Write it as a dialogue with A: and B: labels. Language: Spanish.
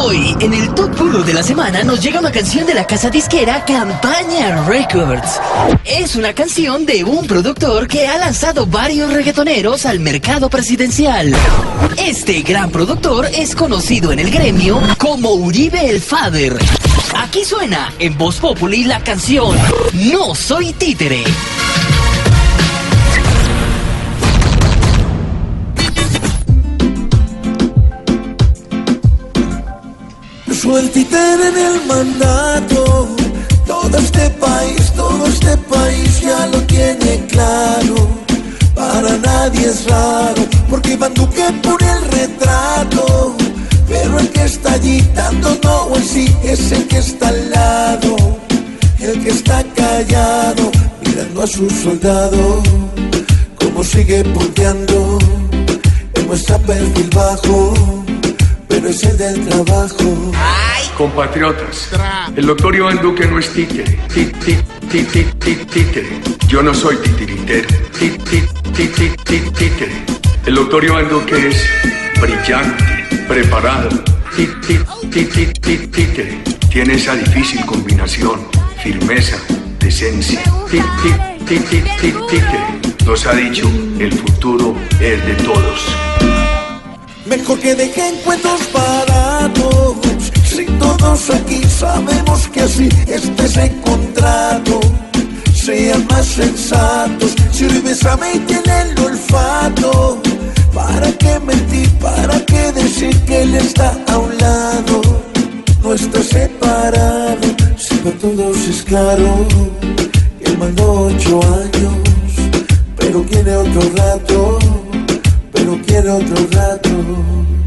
A: Hoy, en el Top 1 de la semana, nos llega una canción de la casa disquera Campaña Records. Es una canción de un productor que ha lanzado varios reggaetoneros al mercado presidencial. Este gran productor es conocido en el gremio como Uribe el Father. Aquí suena en Voz Populi la canción No Soy Títere.
B: Sueltiter en el mandato. Todo este país, todo este país ya lo tiene claro. Para nadie es raro, porque Iván Duque pone el retrato. Pero el que está allí dando no o sí es el que está al lado. El que está callado, mirando a su soldado. Como sigue punteando, en muestra perfil bajo pero es el del trabajo.
C: Compatriotas, el doctor Iván Duque no es títere. Títere. Yo no soy titiritero. Ti- ti- ti- ti- ti- Títere. El doctor Iván Duque es brillante, preparado. Títere. Tiene esa difícil combinación, firmeza, decencia. Títere. Nos ha dicho, el futuro es de todos.
B: Mejor que dejen cuentos parados. Si todos aquí sabemos que así es el contrato. Sean más sensatos. Si sabe y tiene el olfato. ¿Para qué mentir? ¿Para qué decir que él está a un lado? No está separado. Si para todos es claro. Él mandó ocho años. Pero quiere otro rato pero quiero otro rato.